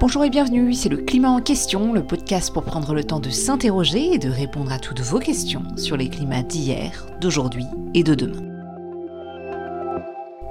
Bonjour et bienvenue, c'est le Climat en question, le podcast pour prendre le temps de s'interroger et de répondre à toutes vos questions sur les climats d'hier, d'aujourd'hui et de demain.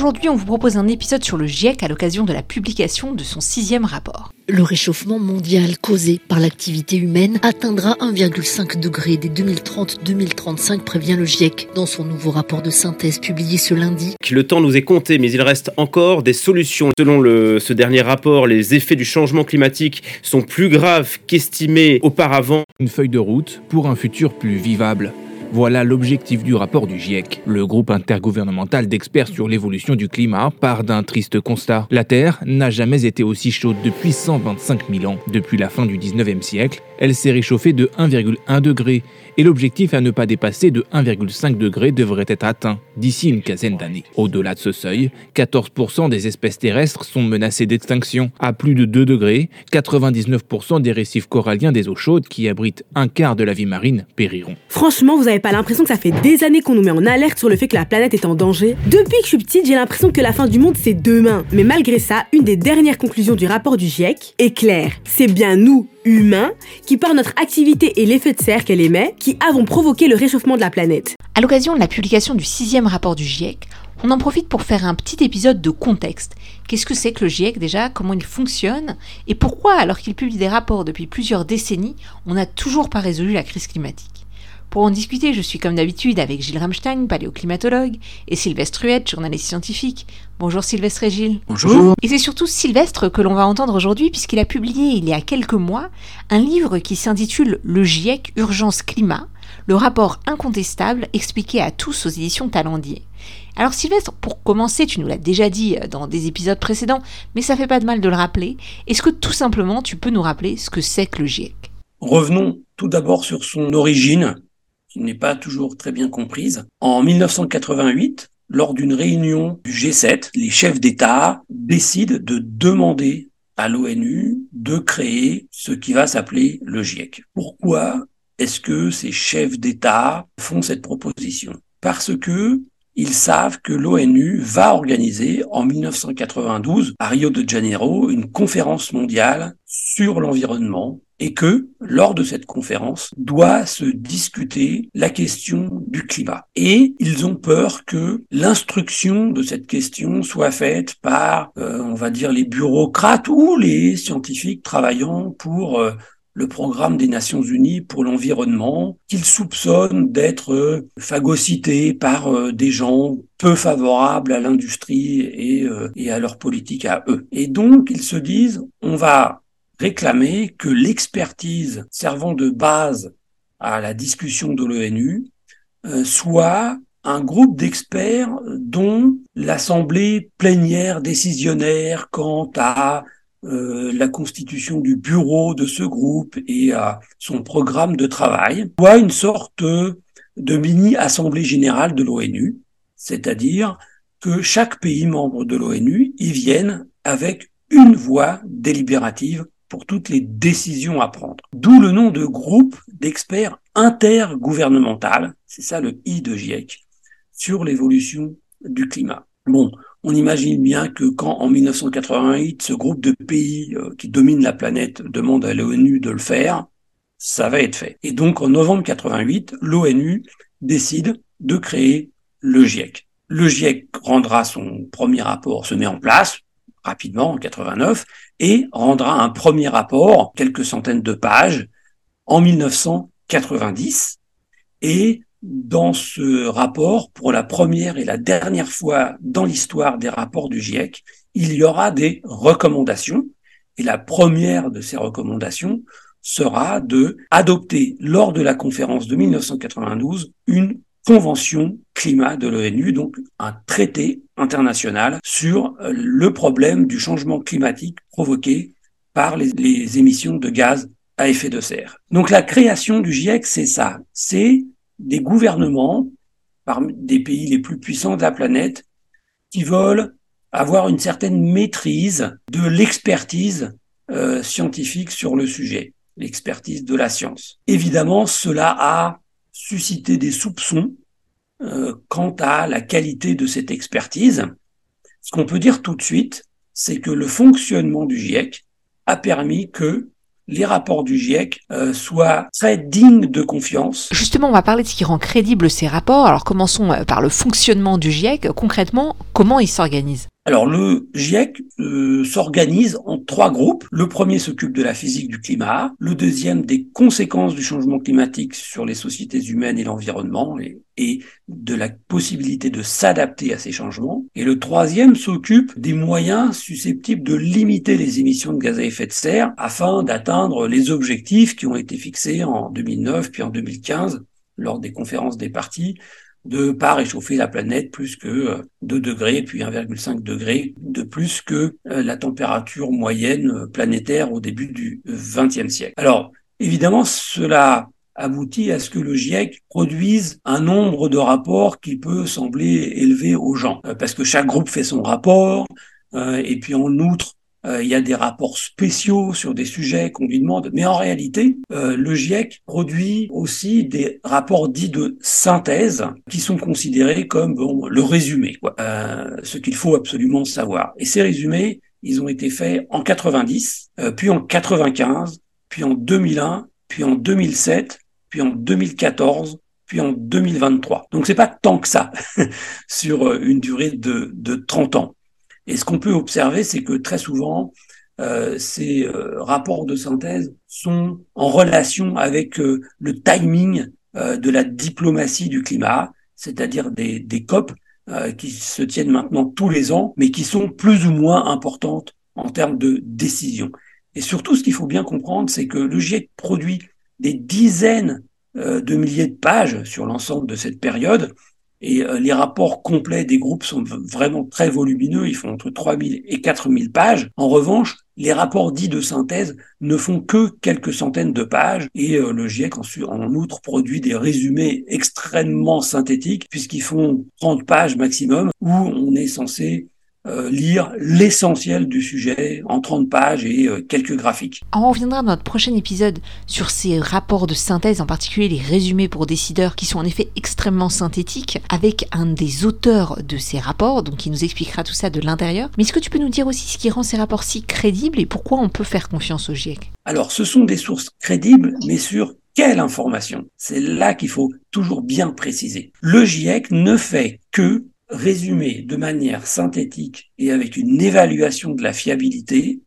Aujourd'hui, on vous propose un épisode sur le GIEC à l'occasion de la publication de son sixième rapport. Le réchauffement mondial causé par l'activité humaine atteindra 1,5 degré dès 2030-2035, prévient le GIEC dans son nouveau rapport de synthèse publié ce lundi. Le temps nous est compté, mais il reste encore des solutions. Selon le, ce dernier rapport, les effets du changement climatique sont plus graves qu'estimés auparavant. Une feuille de route pour un futur plus vivable. Voilà l'objectif du rapport du GIEC. Le groupe intergouvernemental d'experts sur l'évolution du climat part d'un triste constat. La Terre n'a jamais été aussi chaude depuis 125 000 ans. Depuis la fin du 19e siècle, elle s'est réchauffée de 1,1 degré et l'objectif à ne pas dépasser de 1,5 degré devrait être atteint d'ici une quinzaine d'années. Au-delà de ce seuil, 14% des espèces terrestres sont menacées d'extinction. À plus de 2 degrés, 99% des récifs coralliens des eaux chaudes qui abritent un quart de la vie marine périront. Pas l'impression que ça fait des années qu'on nous met en alerte sur le fait que la planète est en danger Depuis que je suis petite, j'ai l'impression que la fin du monde c'est demain. Mais malgré ça, une des dernières conclusions du rapport du GIEC est claire. C'est bien nous, humains, qui par notre activité et l'effet de serre qu'elle émet, qui avons provoqué le réchauffement de la planète. À l'occasion de la publication du sixième rapport du GIEC, on en profite pour faire un petit épisode de contexte. Qu'est-ce que c'est que le GIEC déjà? Comment il fonctionne? Et pourquoi, alors qu'il publie des rapports depuis plusieurs décennies, on n'a toujours pas résolu la crise climatique? Pour en discuter, je suis comme d'habitude avec Gilles Ramstein, paléoclimatologue, et Sylvestre Huette, journaliste scientifique. Bonjour Sylvestre et Gilles. Bonjour. Et c'est surtout Sylvestre que l'on va entendre aujourd'hui puisqu'il a publié il y a quelques mois un livre qui s'intitule Le GIEC Urgence Climat, le rapport incontestable expliqué à tous aux éditions Talendier. Alors Sylvestre, pour commencer, tu nous l'as déjà dit dans des épisodes précédents, mais ça fait pas de mal de le rappeler. Est-ce que tout simplement tu peux nous rappeler ce que c'est que le GIEC Revenons tout d'abord sur son origine, qui n'est pas toujours très bien comprise. En 1988, lors d'une réunion du G7, les chefs d'État décident de demander à l'ONU de créer ce qui va s'appeler le GIEC. Pourquoi est-ce que ces chefs d'État font cette proposition? Parce que ils savent que l'ONU va organiser en 1992 à Rio de Janeiro une conférence mondiale sur l'environnement et que lors de cette conférence doit se discuter la question du climat. Et ils ont peur que l'instruction de cette question soit faite par, euh, on va dire, les bureaucrates ou les scientifiques travaillant pour euh, le programme des Nations Unies pour l'environnement, qu'ils soupçonnent d'être euh, phagocytés par euh, des gens peu favorables à l'industrie et, et à leur politique à eux. Et donc, ils se disent, on va réclamer que l'expertise servant de base à la discussion de l'ONU soit un groupe d'experts dont l'assemblée plénière décisionnaire quant à euh, la constitution du bureau de ce groupe et à son programme de travail, soit une sorte de mini-assemblée générale de l'ONU, c'est-à-dire que chaque pays membre de l'ONU y vienne avec une voix délibérative pour toutes les décisions à prendre. D'où le nom de groupe d'experts intergouvernemental, c'est ça le I de GIEC, sur l'évolution du climat. Bon, on imagine bien que quand en 1988, ce groupe de pays euh, qui domine la planète demande à l'ONU de le faire, ça va être fait. Et donc en novembre 88, l'ONU décide de créer le GIEC. Le GIEC rendra son premier rapport, se met en place rapidement en 89 et rendra un premier rapport, quelques centaines de pages, en 1990 et dans ce rapport, pour la première et la dernière fois dans l'histoire des rapports du GIEC, il y aura des recommandations. Et la première de ces recommandations sera de adopter lors de la conférence de 1992 une convention climat de l'ONU, donc un traité international sur le problème du changement climatique provoqué par les, les émissions de gaz à effet de serre. Donc la création du GIEC, c'est ça, c'est des gouvernements parmi des pays les plus puissants de la planète qui veulent avoir une certaine maîtrise de l'expertise euh, scientifique sur le sujet, l'expertise de la science. Évidemment, cela a suscité des soupçons euh, quant à la qualité de cette expertise. Ce qu'on peut dire tout de suite, c'est que le fonctionnement du GIEC a permis que les rapports du GIEC euh, soient très dignes de confiance. Justement, on va parler de ce qui rend crédible ces rapports. Alors commençons euh, par le fonctionnement du GIEC. Concrètement, comment il s'organise? Alors le GIEC euh, s'organise en trois groupes. Le premier s'occupe de la physique du climat, le deuxième des conséquences du changement climatique sur les sociétés humaines et l'environnement et, de la possibilité de s'adapter à ces changements. Et le troisième s'occupe des moyens susceptibles de limiter les émissions de gaz à effet de serre afin d'atteindre les objectifs qui ont été fixés en 2009 puis en 2015 lors des conférences des partis de pas réchauffer la planète plus que 2 euh, degrés, puis 1,5 degré de plus que euh, la température moyenne euh, planétaire au début du XXe siècle. Alors, évidemment, cela aboutit à ce que le GIEC produise un nombre de rapports qui peut sembler élevé aux gens, parce que chaque groupe fait son rapport, et puis en outre, il y a des rapports spéciaux sur des sujets qu'on lui demande, mais en réalité, euh, le GIEC produit aussi des rapports dits de synthèse qui sont considérés comme bon, le résumé, quoi, euh, ce qu'il faut absolument savoir. Et ces résumés, ils ont été faits en 90, puis en 95, puis en 2001, puis en 2007, puis en 2014, puis en 2023. Donc c'est pas tant que ça sur une durée de, de 30 ans. Et ce qu'on peut observer, c'est que très souvent, euh, ces euh, rapports de synthèse sont en relation avec euh, le timing de la diplomatie du climat, c'est-à-dire des, des COP qui se tiennent maintenant tous les ans, mais qui sont plus ou moins importantes en termes de décision. Et surtout, ce qu'il faut bien comprendre, c'est que le GIEC produit des dizaines de milliers de pages sur l'ensemble de cette période, et euh, les rapports complets des groupes sont vraiment très volumineux, ils font entre 3000 et 4000 pages. En revanche, les rapports dits de synthèse ne font que quelques centaines de pages et euh, le GIEC en, en, outre produit des résumés extrêmement synthétiques puisqu'ils font 30 pages maximum où on est censé euh, lire l'essentiel du sujet en 30 pages et euh, quelques graphiques. On reviendra dans notre prochain épisode sur ces rapports de synthèse, en particulier les résumés pour décideurs qui sont en effet extrêmement synthétiques, avec un des auteurs de ces rapports, donc qui nous expliquera tout ça de l'intérieur. Mais est-ce que tu peux nous dire aussi ce qui rend ces rapports si crédibles et pourquoi on peut faire confiance au GIEC? Alors, ce sont des sources crédibles, mais sur quelle information? C'est là qu'il faut toujours bien préciser. Le GIEC ne fait que résumer de manière synthétique et avec une évaluation de la fiabilité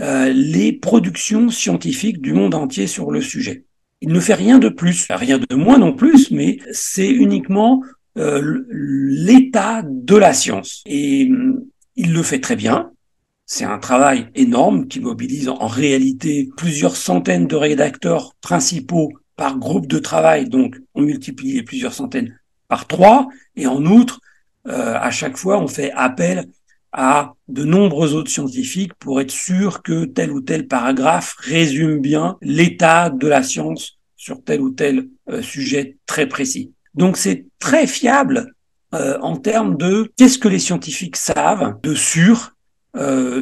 euh, les productions scientifiques du monde entier sur le sujet. Il ne fait rien de plus, rien de moins non plus, mais c'est uniquement euh, l'état de la science. Et mm, il le fait très bien. C'est un travail énorme qui mobilise en réalité plusieurs centaines de rédacteurs principaux par groupe de travail, donc on multiplie les plusieurs centaines par trois, et en outre, à chaque fois, on fait appel à de nombreux autres scientifiques pour être sûr que tel ou tel paragraphe résume bien l'état de la science sur tel ou tel euh, sujet très précis. Donc c'est très fiable euh, en termes de qu'est-ce que les scientifiques savent de sûr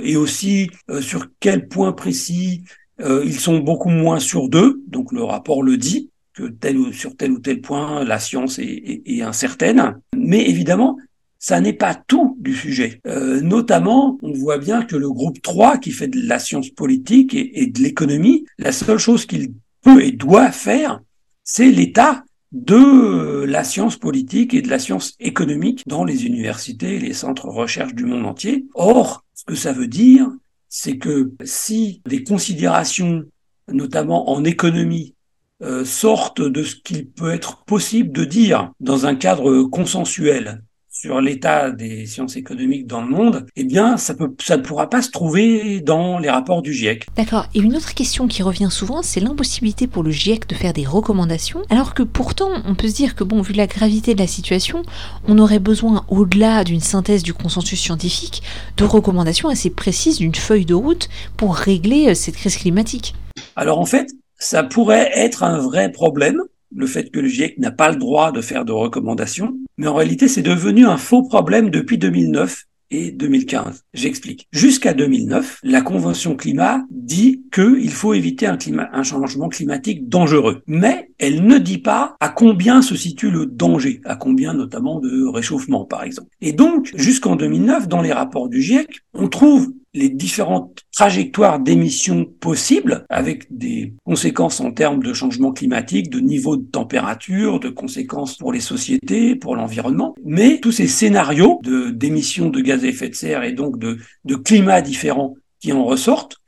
et aussi sur quel point précis ils sont beaucoup moins sûrs d'eux. Donc le rapport le dit que tel ou, sur tel ou tel point la science est, est, est incertaine. Mais évidemment, ça n'est pas tout du sujet. Euh, notamment, on voit bien que le groupe 3, qui fait de la science politique et, de l'économie, la seule chose qu'il peut et doit faire, c'est l'état de la science politique et de la science économique dans les universités et les centres de recherche du monde entier. Or, ce que ça veut dire, c'est que si des considérations, notamment en économie, euh, sortent de ce qu'il peut être possible de dire dans un cadre consensuel, sur l'état des sciences économiques dans le monde, eh bien, ça, peut, ça ne pourra pas se trouver dans les rapports du GIEC. D'accord. Et une autre question qui revient souvent, c'est l'impossibilité pour le GIEC de faire des recommandations, alors que pourtant, on peut se dire que, bon, vu la gravité de la situation, on aurait besoin, au-delà d'une synthèse du consensus scientifique, de recommandations assez précises d'une feuille de route pour régler euh, cette crise climatique. Alors en fait, ça pourrait être un vrai problème, le fait que le GIEC n'a pas le droit de faire de recommandations, mais en réalité c'est devenu un faux problème depuis 2009 et 2015. J'explique. Jusqu'à 2009, la Convention climat dit qu'il faut éviter un, un changement climatique dangereux. Mais elle ne dit pas à combien se situe le danger, à combien notamment de réchauffement par exemple. Et donc, jusqu'en 2009, dans les rapports du GIEC, on trouve les différentes trajectoires d'émissions possibles avec des conséquences en termes de changement climatique, de niveau de température, de conséquences pour les sociétés, pour l'environnement. Mais tous ces scénarios de, d'émissions de gaz à effet de serre et donc de, de climats différents qui en ressortent,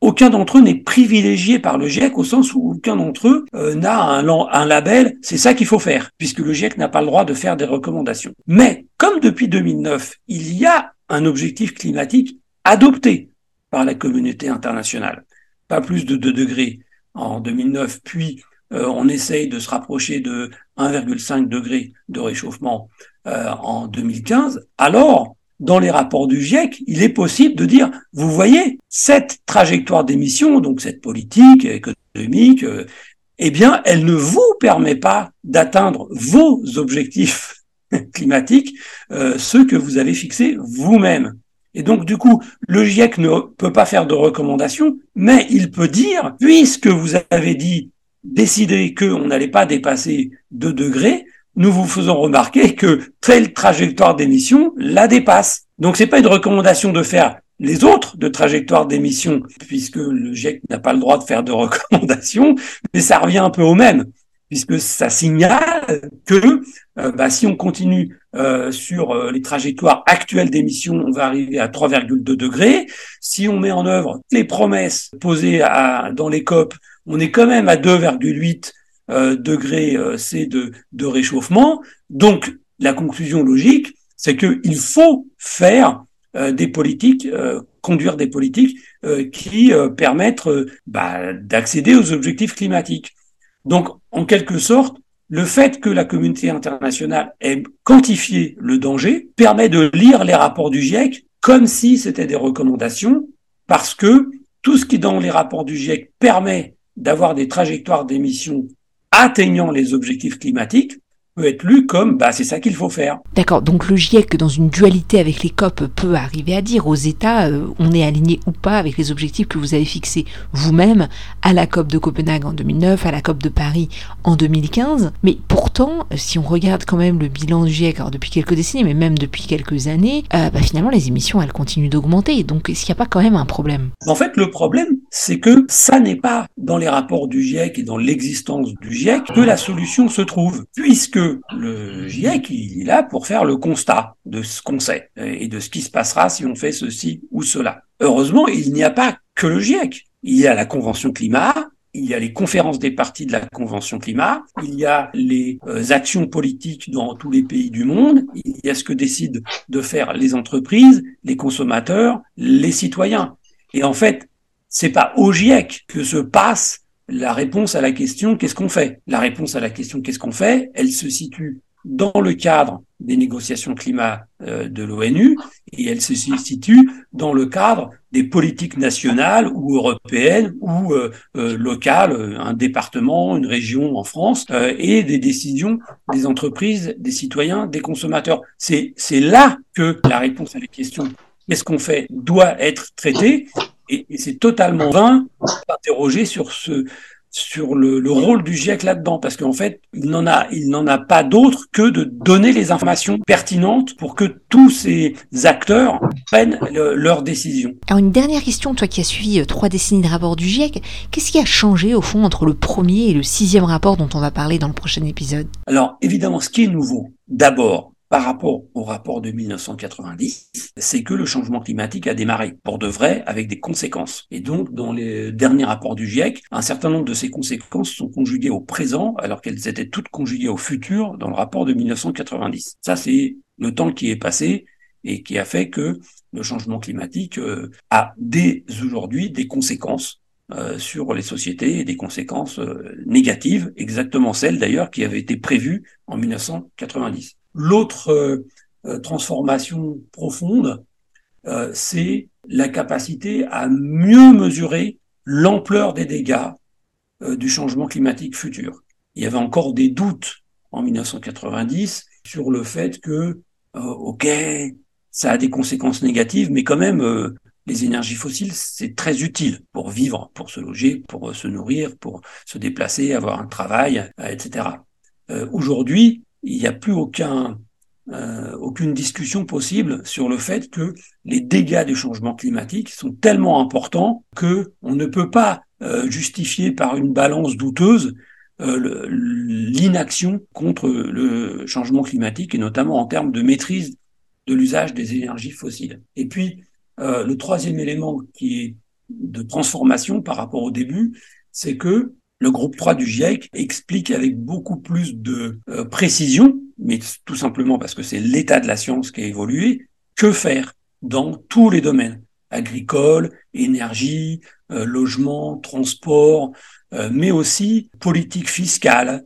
aucun d'entre eux n'est privilégié par le GIEC au sens où aucun d'entre eux euh, n'a un, un label, c'est ça qu'il faut faire, puisque le GIEC n'a pas le droit de faire des recommandations. Mais comme depuis 2009, il y a un objectif climatique adopté par la communauté internationale. Pas plus de 2 degrés en 2009, puis euh, on essaye de se rapprocher de 1,5 degré de réchauffement euh, en 2015. Alors, dans les rapports du GIEC, il est possible de dire, vous voyez, cette trajectoire d'émission, donc cette politique économique, euh, eh bien, elle ne vous permet pas d'atteindre vos objectifs climatiques, ceux que vous avez fixés vous-même. Et donc, du coup, le GIEC ne peut pas faire de recommandations, mais il peut dire, puisque vous avez dit, décidé qu'on n'allait pas dépasser 2 degrés, nous vous faisons remarquer que telle trajectoire d'émission la dépasse. Donc, c'est pas une recommandation de faire les autres de trajectoire d'émission, puisque le GIEC n'a pas le droit de faire de recommandations, mais ça revient un peu au même puisque ça signale que euh, bah, si on continue euh, sur euh, les trajectoires actuelles d'émissions, on va arriver à 3,2 degrés. Si on met en œuvre les promesses posées à, dans les COP, on est quand même à 2,8 degrés C de, de réchauffement. Donc la conclusion logique, c'est qu'il faut faire des politiques, conduire des politiques qui permettent bah, d'accéder aux objectifs climatiques. Donc, en quelque sorte, le fait que la communauté internationale ait quantifié le danger permet de lire les rapports du GIEC comme si c'était des recommandations, parce que tout ce qui dans les rapports du GIEC permet d'avoir des trajectoires d'émissions atteignant les objectifs climatiques peut être lu comme bah, c'est ça qu'il faut faire. D'accord, donc le GIEC, dans une dualité avec les COP, peut arriver à dire aux États euh, on est aligné ou pas avec les objectifs que vous avez fixés vous-même à la COP de Copenhague en 2009, à la COP de Paris en 2015. Mais pourtant, si on regarde quand même le bilan du GIEC, alors depuis quelques décennies, mais même depuis quelques années, euh, bah, finalement les émissions elles continuent d'augmenter. Donc est-ce qu'il n'y a pas quand même un problème? En fait, le problème, c'est que ça n'est pas dans les rapports du GIEC et dans l'existence du GIEC que la solution se trouve, puisque le GIEC, il est là pour faire le constat de ce qu'on sait et de ce qui se passera si on fait ceci ou cela. Heureusement, il n'y a pas que le GIEC. Il y a la Convention climat, il y a les conférences des parties de la Convention climat, il y a les euh, actions politiques dans tous les pays du monde, il y a ce que décident de faire les entreprises, les consommateurs, les citoyens. Et en fait, c'est pas au GIEC que se passe la réponse à la question qu'est-ce qu'on fait? La réponse à la question qu'est-ce qu'on fait? Elle se situe dans le cadre des négociations climat euh, de l'ONU et elle se situe dans le cadre des politiques nationales ou européennes ou euh, euh, locales, un département, une région en France et des décisions des entreprises, des citoyens, des consommateurs. C'est c'est là que la réponse à la question qu'est-ce qu'on fait doit être traitée et, c'est totalement vain d'interroger sur ce sur le, le, rôle du GIEC là-dedans, parce qu'en fait, il n'en a, il n'en a pas d'autre que de donner les informations pertinentes pour que tous ces acteurs prennent leurs décisions. Alors une dernière question, toi qui as suivi euh, trois décennies de rapports du GIEC, qu'est-ce qui a changé au fond entre le premier et le sixième rapport dont on va parler dans le prochain épisode? Alors évidemment, ce qui est nouveau, d'abord, par rapport au rapport de 1990, c'est que le changement climatique a démarré pour de vrai avec des conséquences. Et donc, dans les derniers rapports du GIEC, un certain nombre de ces conséquences sont conjuguées au présent alors qu'elles étaient toutes conjuguées au futur dans le rapport de 1990. Ça, c'est le temps qui est passé et qui a fait que le changement climatique euh, a dès aujourd'hui des conséquences euh, sur les sociétés et des conséquences euh, négatives, exactement celles d'ailleurs qui avaient été prévues en 1990. L'autre euh, euh, transformation profonde, euh, c'est la capacité à mieux mesurer l'ampleur des dégâts du changement climatique futur. Il y avait encore des doutes en 1990 sur le fait que, OK, ça a des conséquences négatives, mais quand même, les énergies fossiles, c'est très utile pour vivre, pour se loger, pour se nourrir, pour se déplacer, avoir un travail, etc. Aujourd'hui, il n'y a plus euh, aucune discussion possible sur le fait que les dégâts du changement climatique sont tellement importants que on ne peut pas euh, justifier par une balance douteuse euh, l'inaction contre le changement climatique et notamment en termes de maîtrise de l'usage des énergies fossiles. Et puis, le troisième élément qui est de transformation par rapport au début, c'est que le groupe 3 du GIEC explique avec beaucoup plus de euh, précision, mais tout simplement parce que c'est l'état de la science qui a évolué, que faire dans tous les domaines agricole, énergie, euh, logement, transport, euh, mais aussi politique fiscale,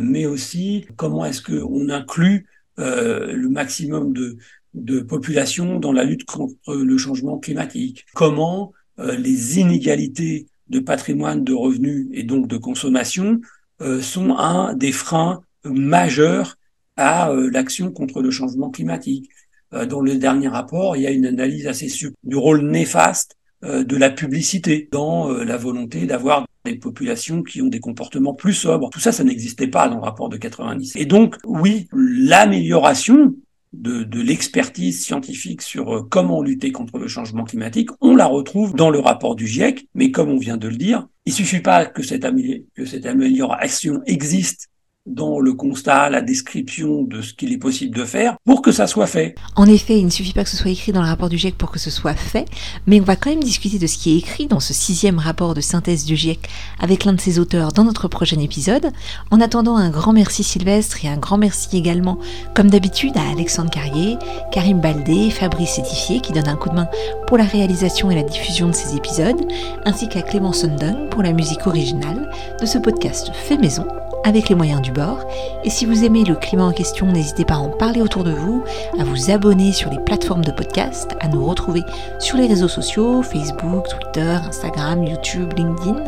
mais aussi comment est-ce qu'on inclut le maximum de, de population dans la lutte contre le changement climatique, comment les inégalités de patrimoine, de revenus et donc de consommation euh, sont un des freins majeurs à euh, l'action contre le changement climatique. Euh, dans le dernier rapport, il y a une analyse assez subtile du rôle néfaste de la publicité dans la volonté d'avoir des populations qui ont des comportements plus sobres. Tout ça, ça n'existait pas dans le rapport de 90. Et donc, oui, l'amélioration de, l'expertise scientifique sur euh, comment lutter contre le changement climatique, on la retrouve dans le rapport du GIEC, mais comme on vient de le dire, il suffit pas que cette amélioration existe dans le constat, la description de ce qu'il est possible de faire pour que ça soit fait. En effet, il ne suffit pas que ce soit écrit dans le rapport du GIEC pour que ce soit fait, mais on va quand même discuter de ce qui est écrit dans ce sixième rapport de synthèse du GIEC avec l'un de ses auteurs dans notre prochain épisode. En attendant, un grand merci Sylvestre et un grand merci également, comme d'habitude, à Alexandre Carrier, Karim Baldé, Fabrice Étifier qui donnent un coup de main pour la réalisation et la diffusion de ces épisodes, ainsi qu'à Clément Sundung pour la musique originale de ce podcast fait maison avec les moyens du bord. Et si vous aimez le climat en question, n'hésitez pas à en parler autour de vous, à vous abonner sur les plateformes de podcast, à nous retrouver sur les réseaux sociaux, Facebook, Twitter, Instagram, YouTube, LinkedIn.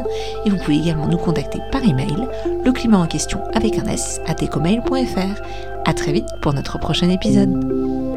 Et vous pouvez également nous contacter par email, le climat en question avec un S à tecomail.fr. À très vite pour notre prochain épisode.